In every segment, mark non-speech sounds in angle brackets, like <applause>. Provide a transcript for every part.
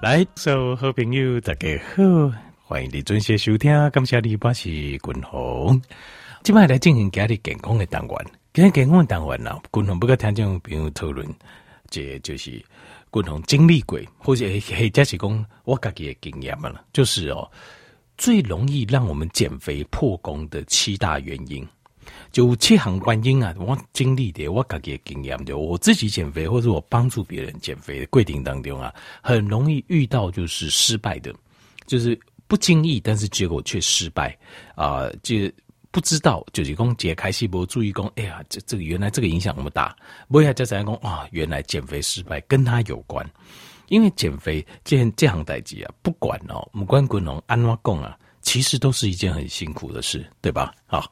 来，所有好朋友大家好，欢迎你准时收听，感谢你，我是君鸿。今晚来进行家里健康的单元，今天健康的单元呢，君鸿不跟听众朋友讨论，这就是君鸿经历过，或者或者是讲我自己的经验嘛，就是哦，最容易让我们减肥破功的七大原因。就七项原因啊，我经历的，我自己的经验的，我自己减肥或者我帮助别人减肥的过程当中啊，很容易遇到就是失败的，就是不经意，但是结果却失败啊、就不知道就是讲解开细胞，注意讲，哎呀，这这个原来这个影响那么大，不要再讲讲啊，原来减肥失败跟他有关，因为减肥这这行代志啊，不管哦，不管滚龙安怎讲啊。其实都是一件很辛苦的事，对吧？好，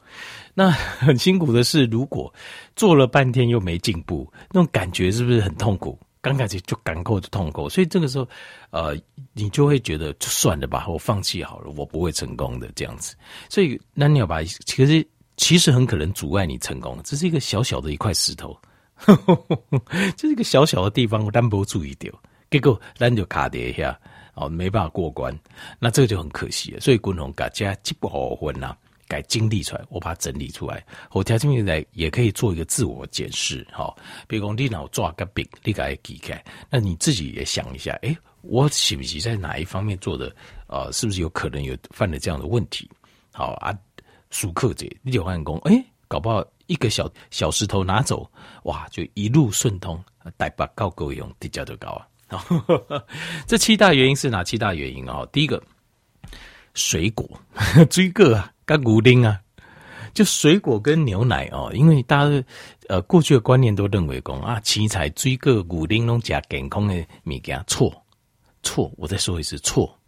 那 <laughs> 很辛苦的事，如果做了半天又没进步，那种感觉是不是很痛苦？刚开始就赶够就痛苦，所以这个时候，呃，你就会觉得就算了吧，我放弃好了，我不会成功的这样子。所以那你要把，其实其实很可能阻碍你成功，这是一个小小的一块石头，<laughs> 这是一个小小的地方，我单不注意掉，结果咱就卡跌一下。哦，没办法过关，那这个就很可惜。所以，共同大家既不好混呐，该经历出来，我把它整理出来。我条件来也可以做一个自我检视。好，比如讲你脑抓个病，你该记开。那你自己也想一下，诶、我是不是在哪一方面做的？呃，是不是有可能有犯了这样的问题？好啊，熟客者，你就发现讲，诶、搞不好一个小小石头拿走，哇，就一路顺通，带把高够用，地价就高啊。<laughs> 这七大原因是哪七大原因啊？第一个，水果，<laughs> 追个啊，跟牛奶啊，就水果跟牛奶哦。因为大家呃过去的观念都认为讲啊，青菜、水果、牛奶拢加健康的物件，错错。我再说一次错。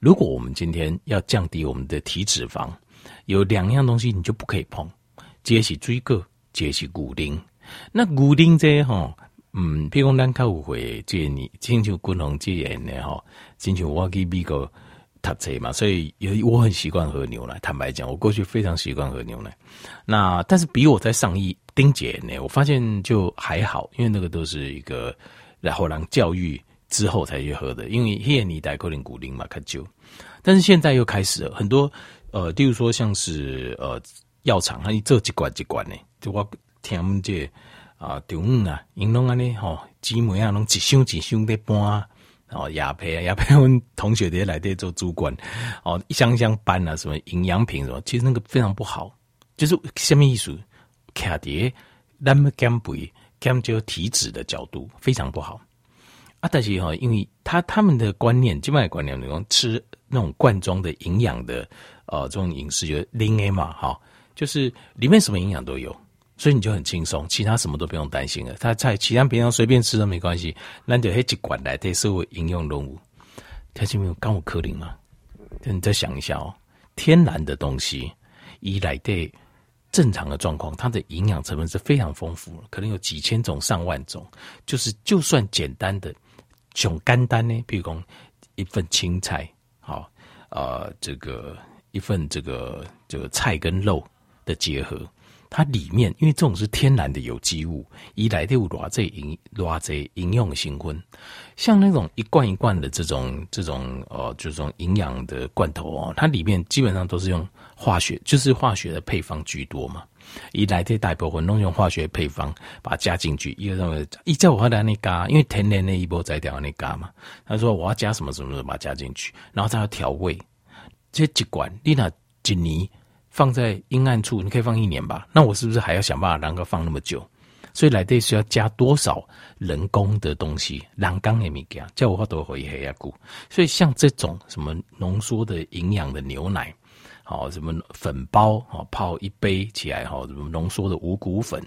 如果我们今天要降低我们的体脂肪，有两样东西你就不可以碰，这是水果，这是牛奶。那牛奶这哈。嗯，譬如讲，咱较有会建议，请求均衡戒烟的吼，请求我去美国读册嘛，所以有我很习惯喝牛奶。坦白讲，我过去非常习惯喝牛奶。那但是比我在上一丁姐呢，我发现就还好，因为那个都是一个然后让教育之后才去喝的，因为现你代可能古灵嘛，较久。但是现在又开始了很多呃，例如说像是呃药厂，它一做一罐一罐呢，就我听这。啊，中午啊，因拢安尼吼，姊妹啊，拢一箱一箱的搬，哦，业配啊，业配，阮同学在内底做主管，哦，一箱一箱搬啊，什么营养品什么，其实那个非常不好，就是什么意思？卡碟咱们减肥减少体脂的角度非常不好啊。但是哈，因为他他们的观念，基本的观念，那种吃那种罐装的营养的，呃，这种饮食就零 A 嘛，哈，就是里面什么营养都有。所以你就很轻松，其他什么都不用担心了。他菜其他平常随便吃都没关系，那就黑几管来对社会应用任务。他是没有刚我科林吗？你再想一下哦，天然的东西，以来对正常的状况，它的营养成分是非常丰富，可能有几千种、上万种。就是就算简单的，种肝单呢，比如讲一份青菜，好，呃，这个一份这个这个菜跟肉的结合。它里面，因为这种是天然的有机物，一来就偌这营偌这营养成分，像那种一罐一罐的这种这种呃，这种营养的罐头哦，它里面基本上都是用化学，就是化学的配方居多嘛。一来这大部分弄用化学配方把它加进去，一个认为一叫我的那加，因为天然那一波再调那加嘛。他说我要加什么什么什么，把它加进去，然后再要调味。这几罐你那几年。放在阴暗处，你可以放一年吧。那我是不是还要想办法让它放那么久？所以来这需要加多少人工的东西？人工的物件，叫我多回黑呀股。所以像这种什么浓缩的营养的牛奶，好什么粉包，好泡一杯起来，好什么浓缩的五谷粉，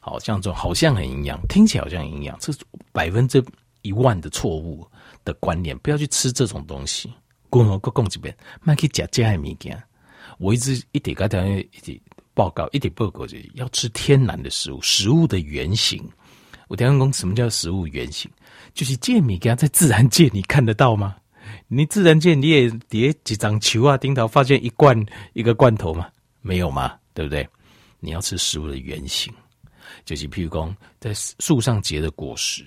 好像这种好像很营养，听起来好像营养，这是百分之一万的错误的观念。不要去吃这种东西。共同共这边，卖去假假的物件。我一直一点个条件一点报告一点报告，就要吃天然的食物，食物的原型。我听讲什么叫食物原型？就是这米给它在自然界你看得到吗？你自然界你也叠几张球啊，顶头发现一罐一个罐头吗？没有吗？对不对？你要吃食物的原型，就是譬如讲在树上结的果实，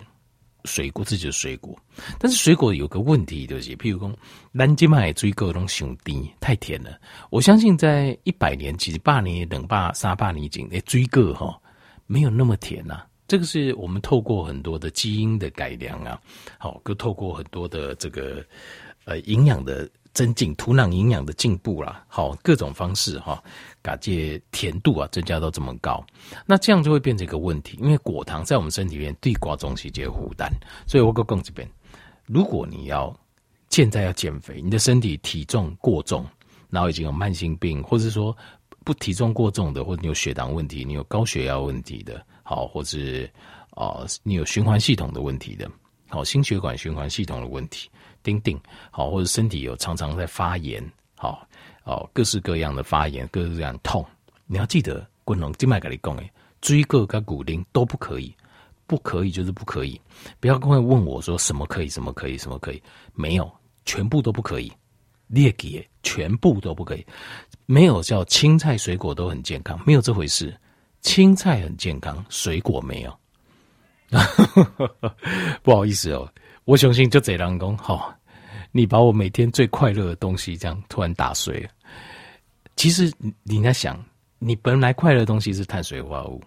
水果，自己的水果。但是水果有个问题，就是譬如说，南京买水果都太甜，太甜了。我相信在一百年、几百年、等百、三百年前，诶，水果哈没有那么甜呐、这个是我们透过很多的基因的改良啊，好，就透过很多的这个呃营养的增进，土壤营养的进步啦，好，各种方式哈，把这甜度啊增加到这么高，那这样就会变成一个问题，因为果糖在我们身体里面对瓜中西结负担，所以我讲这边，如果你要现在要减肥，你的身体体重过重，然后已经有慢性病，或者说不体重过重的，或者你有血糖问题，你有高血压问题的。好，或是啊、你有循环系统的问题的，好，心血管循环系统的问题，丁丁，好，或者身体有常常在发炎，好，哦，各式各样的发炎，各式各样痛，你要记得，滚龙静脉给你讲诶，椎个跟骨龄都不可以，不可以就是不可以，不要跟我问我说什么可以，什么可以，什么可以，没有，全部都不可以，列给全部都不可以，没有叫青菜水果都很健康，没有这回事。青菜很健康，水果没有。<laughs> 不好意思哦，我相信就这样讲，好，你把我每天最快乐的东西这样突然打碎了。其实你在想，你本来快乐的东西是碳水化合物，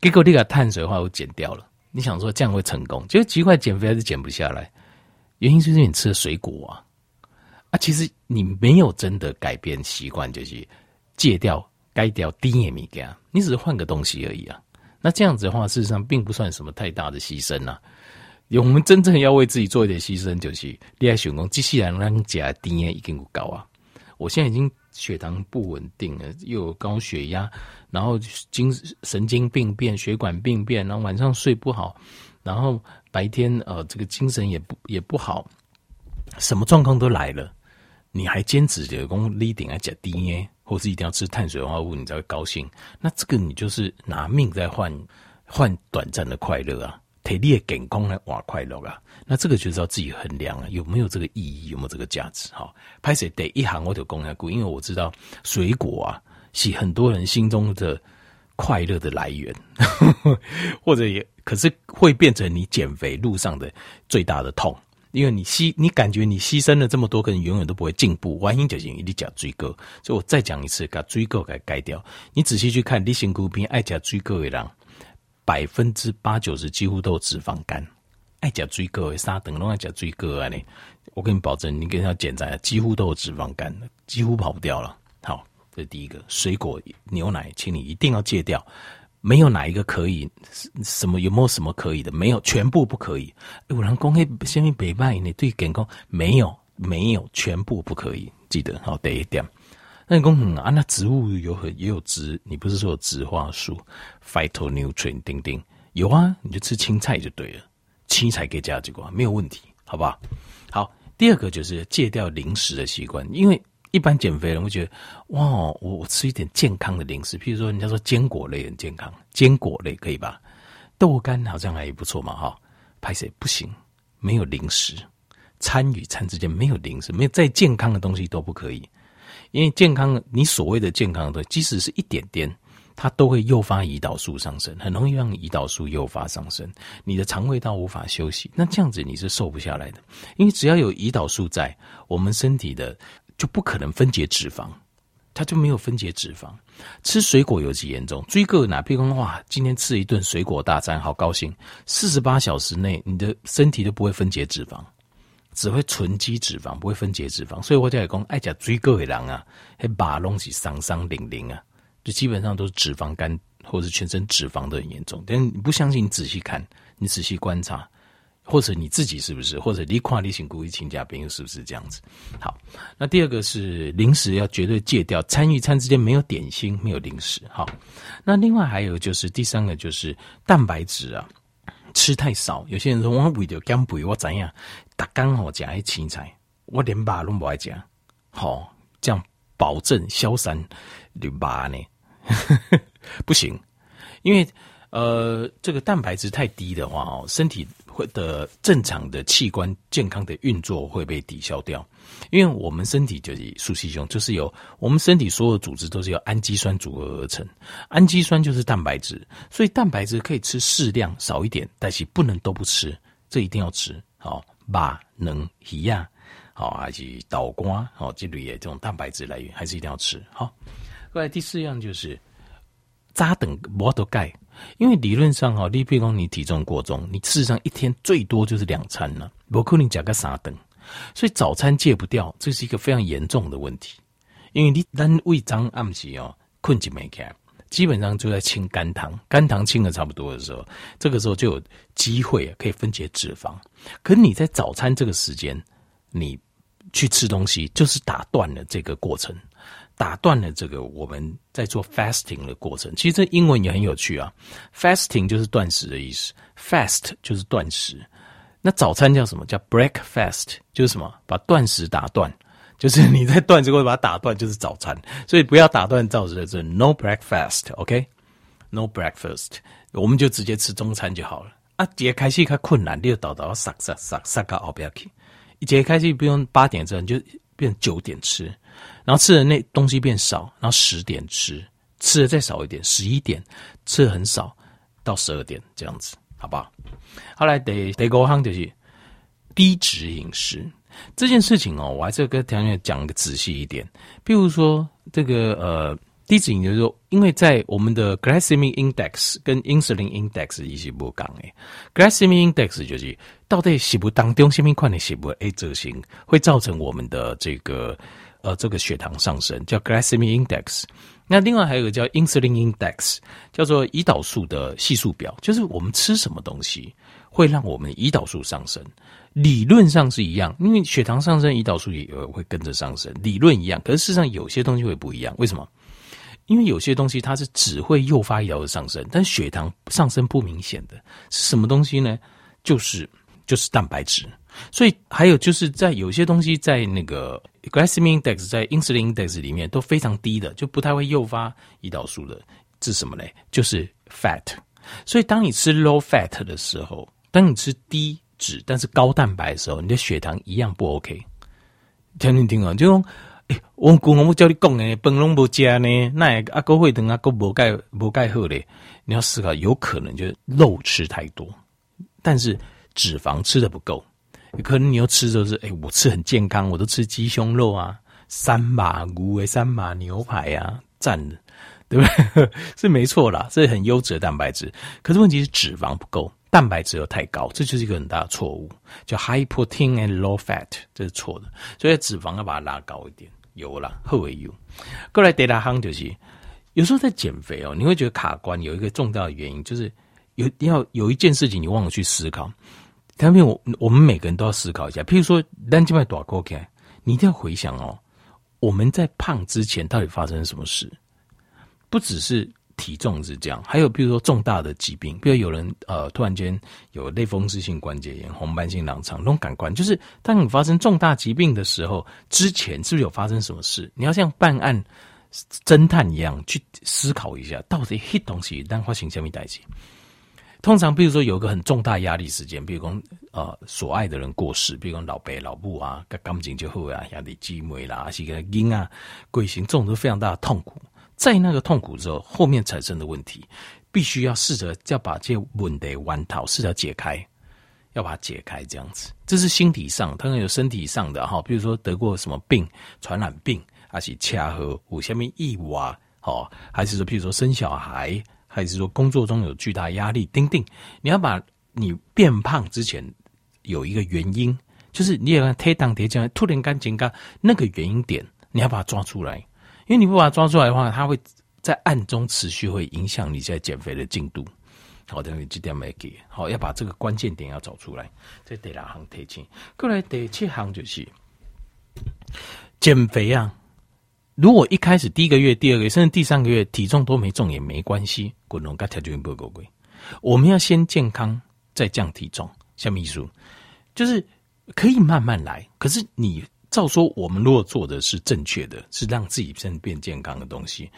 结果你把碳水化合物减掉了，你想说这样会成功？结果奇怪，减肥还是减不下来，原因就是你吃的水果啊。啊，其实你没有真的改变习惯，就是戒掉。该掉低盐米给啊，你只是换个东西而已啊。那这样子的话，事实上并不算什么太大的牺牲、啊。我们真正要为自己做一点牺牲，就是恋爱血功机器人让加低也已经不高啊。我现在已经血糖不稳定了，又有高血压，然后精神经病变、血管病变，然后晚上睡不好，然后白天呃这个精神也不也不好，什么状况都来了，你还坚持着讲你一定要加低耶？或是一定要吃碳水化合物，你才会高兴。那这个你就是拿命在换换短暂的快乐啊，体力健康来换快乐啊。那这个就是要自己衡量啊，有没有这个意义，有没有这个价值？哈，拍摄第一行我就公开，因为我知道水果啊是很多人心中的快乐的来源，<laughs> 或者也可是会变成你减肥路上的最大的痛。因为你牺，你感觉你牺牲了这么多，可能永远都不会进步。原因就是因为你讲水果，所以我再讲一次，把水果给改掉。你仔细去看，你身躯边爱讲水果的人，百分之八九十几乎都有脂肪肝。爱讲水果的三等都爱讲水果啊！你，我跟你保证，你跟他检查，几乎都有脂肪肝，几乎跑不掉了。好，这是第一个，水果、牛奶，请你一定要戒掉。没有哪一个可以，什么有没有什么可以的？没有，全部不可以。有人讲黑下面北拜你对健康没有没有，全部不可以。记得好第一点。那你讲嗯啊，那植物有很也有植，你不是说有植化素，phytonutrient 丁丁有啊，你就吃青菜就对了，青菜给加这个没有问题，好不好？好，第二个就是戒掉零食的习惯，因为。一般减肥人会觉得，哇，我我吃一点健康的零食，譬如说人家说坚果类很健康，坚果类可以吧？豆干好像还不错嘛，哈。拍谁不行？没有零食，餐与餐之间没有零食，没有再健康的东西都不可以，因为健康，你所谓的健康的，即使是一点点，它都会诱发胰岛素上升，很容易让胰岛素诱发上升，你的肠胃道无法休息，那这样子你是瘦不下来的，因为只要有胰岛素在，我们身体的。就不可能分解脂肪，它就没有分解脂肪。吃水果尤其严重，追个哪？比如说哇，今天吃一顿水果大餐，好高兴。四十八小时内，你的身体都不会分解脂肪，只会囤积脂肪，不会分解脂肪。所以我就讲，爱讲追个的人啊，还把东西伤伤零零啊，就基本上都是脂肪肝，或是全身脂肪都很严重。但你不相信，你仔细看，你仔细观察。或者你自己是不是？或者你跨你行故意请假朋友是不是这样子？好，那第二个是零食要绝对戒掉，餐与餐之间没有点心，没有零食。好，那另外还有就是第三个就是蛋白质啊，吃太少。有些人说我为了减肥，我怎样？打刚好加一青菜，我连肉都不爱加。好，这样保证消散淋巴呢？<laughs> 不行，因为呃，这个蛋白质太低的话哦，身体会。的正常的器官健康的运作会被抵消掉，因为我们身体就是素细胸，就是由我们身体所有组织都是由氨基酸组合而成，氨基酸就是蛋白质，所以蛋白质可以吃适量少一点，但是不能都不吃，这一定要吃。好，肉、能、鱼呀，好，还是豆干，好，这类的这种蛋白质来源，还是一定要吃。好，过来第四样就是扎等摩多钙，因为理论上哈，你比如说你体重过重，你事实上一天最多就是两餐了，不可能加个三顿，所以早餐戒不掉，这是一个非常严重的问题。因为你单胃脏暗时哦，困就没开。基本上就在清肝糖，肝糖清的差不多的时候，这个时候就有机会可以分解脂肪。可你在早餐这个时间，你去吃东西，就是打断了这个过程，打断了这个我们在做 fasting 的过程。其实这英文也很有趣啊，fasting 就是断食的意思，fast 就是断食。那早餐叫什么？叫 breakfast，就是什么？把断食打断。就是你在断食过后把它打断，就是早餐，所以不要打断造成的这 no breakfast，OK，no breakfast，我们就直接吃中餐就好了。啊，解开始较困难，你就倒倒撒撒撒撒个后边去。一解开始不用八点之后，你就变九点吃，然后吃的那东西变少，然后十点吃，吃的再少一点，十一点吃的很少，到十二点这样子，好不好？后来第第五项就是低脂饮食。这件事情哦，我还是跟条件讲的仔细一点。比如说，这个呃，低脂饮食，说，因为在我们的 glycemic index 跟 insulin index 一起不讲诶，glycemic index 就是到底食物当中什么款的食物诶，执行会造成我们的这个呃这个血糖上升，叫 glycemic index。那另外还有个叫 insulin index，叫做胰岛素的系数表，就是我们吃什么东西会让我们胰岛素上升。理论上是一样，因为血糖上升，胰岛素也会跟着上升。理论一样，可是事实上有些东西会不一样。为什么？因为有些东西它是只会诱发胰岛素上升，但血糖上升不明显的是什么东西呢？就是就是蛋白质。所以还有就是在有些东西在那个 glycemic index 在 insulin index 里面都非常低的，就不太会诱发胰岛素的。是什么呢？就是 fat。所以当你吃 low fat 的时候，当你吃低。脂，但是高蛋白的时候，你的血糖一样不 OK。听听听啊，就说，哎、欸，我叫你讲诶，饭拢不加呢，那阿哥会等阿哥无钙无钙好嘞。你要思考，有可能就是肉吃太多，但是脂肪吃的不够。可能你又吃就是，哎、我吃很健康，我都吃鸡胸肉啊，三马牛诶，三马牛排啊，赞的，对不对？<laughs> 是没错啦，这是很优质的蛋白质。可是问题是脂肪不够。蛋白质又太高，这就是一个很大的错误，叫 high protein and low fat，这是错的。所以脂肪要把它拉高一点，油啦，后尾油。过来第二项就是，有时候在减肥哦，你会觉得卡关，有一个重要的原因就是有要有一件事情你忘了去思考。特别我我们每个人都要思考一下，譬如说，单静脉短高开，你一定要回想哦，我们在胖之前到底发生什么事，不只是。体重是这样，还有比如说重大的疾病，比如有人呃突然间有类风湿性关节炎、红斑性狼疮那种感官，就是当你发生重大疾病的时候，之前是不是有发生什么事？你要像办案侦探一样去思考一下，到底黑东西让发生什么代志。通常比如说有个很重大压力事件，比如说呃所爱的人过世，比如说老伯老母啊，感情就好啊，兄弟姊妹啦，还是个婴啊，贵姓，这种都非常大的痛苦。在那个痛苦之后，后面产生的问题，必须要试着要把这问题弯套，试着解开，要把它解开，这样子。这是心理上，当然有身体上的哈，比如说得过什么病，传染病，还是恰和有下面意外，好，还是说，譬如说生小孩，还是说工作中有巨大压力，丁丁，你要把你变胖之前有一个原因，就是你也要推当叠加突然间增加那个原因点，你要把它抓出来。因为你不把它抓出来的话，它会在暗中持续会影响你在减肥的进度。好，等于这点没给。好，要把这个关键点要找出来。这第二行提醒，过来第七行就是减肥啊。如果一开始第一个月、第二个月甚至第三个月体重都没重也没关系，滚龙该条件不够贵。我们要先健康再降体重，像秘书就是可以慢慢来。可是你。照说，我们如果做的是正确的，是让自己变变健康的东西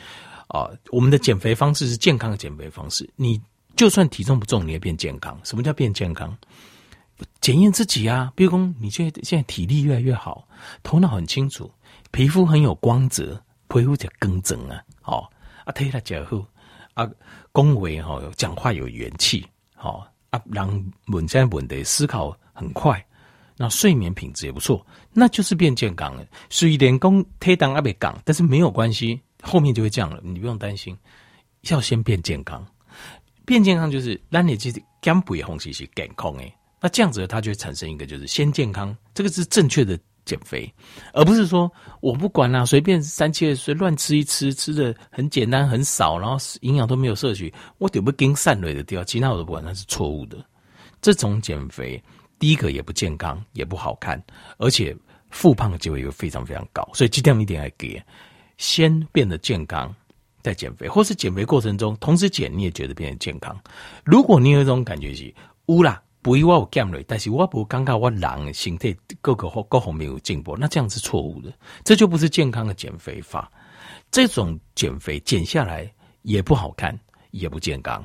啊，我们的减肥方式是健康的减肥方式。你就算体重不重，你也变健康。什么叫变健康？检验自己啊，比如说你现在现在体力越来越好，头脑很清楚，皮肤很有光泽，皮肤就更整啊，哦啊，体力较好啊，恭维哈，讲话有元气，好啊，让稳在稳的思考很快，那睡眠品质也不错，那就是变健康了。虽然讲体重还没降，但是没有关系，后面就会降了，你不用担心。要先变健康，变健康就是让你自己减肥的方式是健康诶。那这样子它就会产生一个就是先健康，这个是正确的减肥，而不是说我不管啦、啊，随便三七二十乱吃一吃，吃的很简单很少，然后营养都没有摄取，我就不跟散累的掉，其他我都不管，那是错误的。这种减肥，第一个也不健康，也不好看，而且复胖的机会又非常非常高，所以这样一定要给，先变得健康再减肥，或是减肥过程中同时减，你也觉得变得健康。如果你有一种感觉是乌啦。不意外我减了，但是我不尴尬，我人身体各个各方面有进步，那这样是错误的，这就不是健康的减肥法。这种减肥减下来也不好看，也不健康，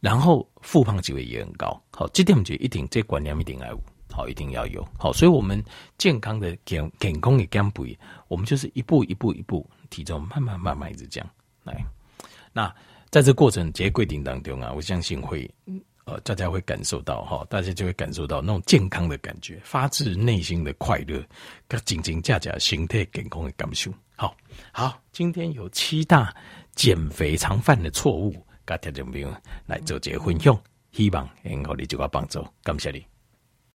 然后复胖机会也很高。好，这点我们就一定这观念一定要有，好，一定要有。好，所以我们健康的减健康的减肥，我们就是一步一步一步，体重慢慢慢慢一直降来。那在这过程这规定当中啊，我相信会。呃，大家会感受到哈，大家就会感受到那种健康的感觉，发自内心的快乐，跟真真假假心态健康的感受。好，好，今天有七大减肥常犯的错误，跟听众朋友来做这个分享，希望能够你这个帮助，感谢你。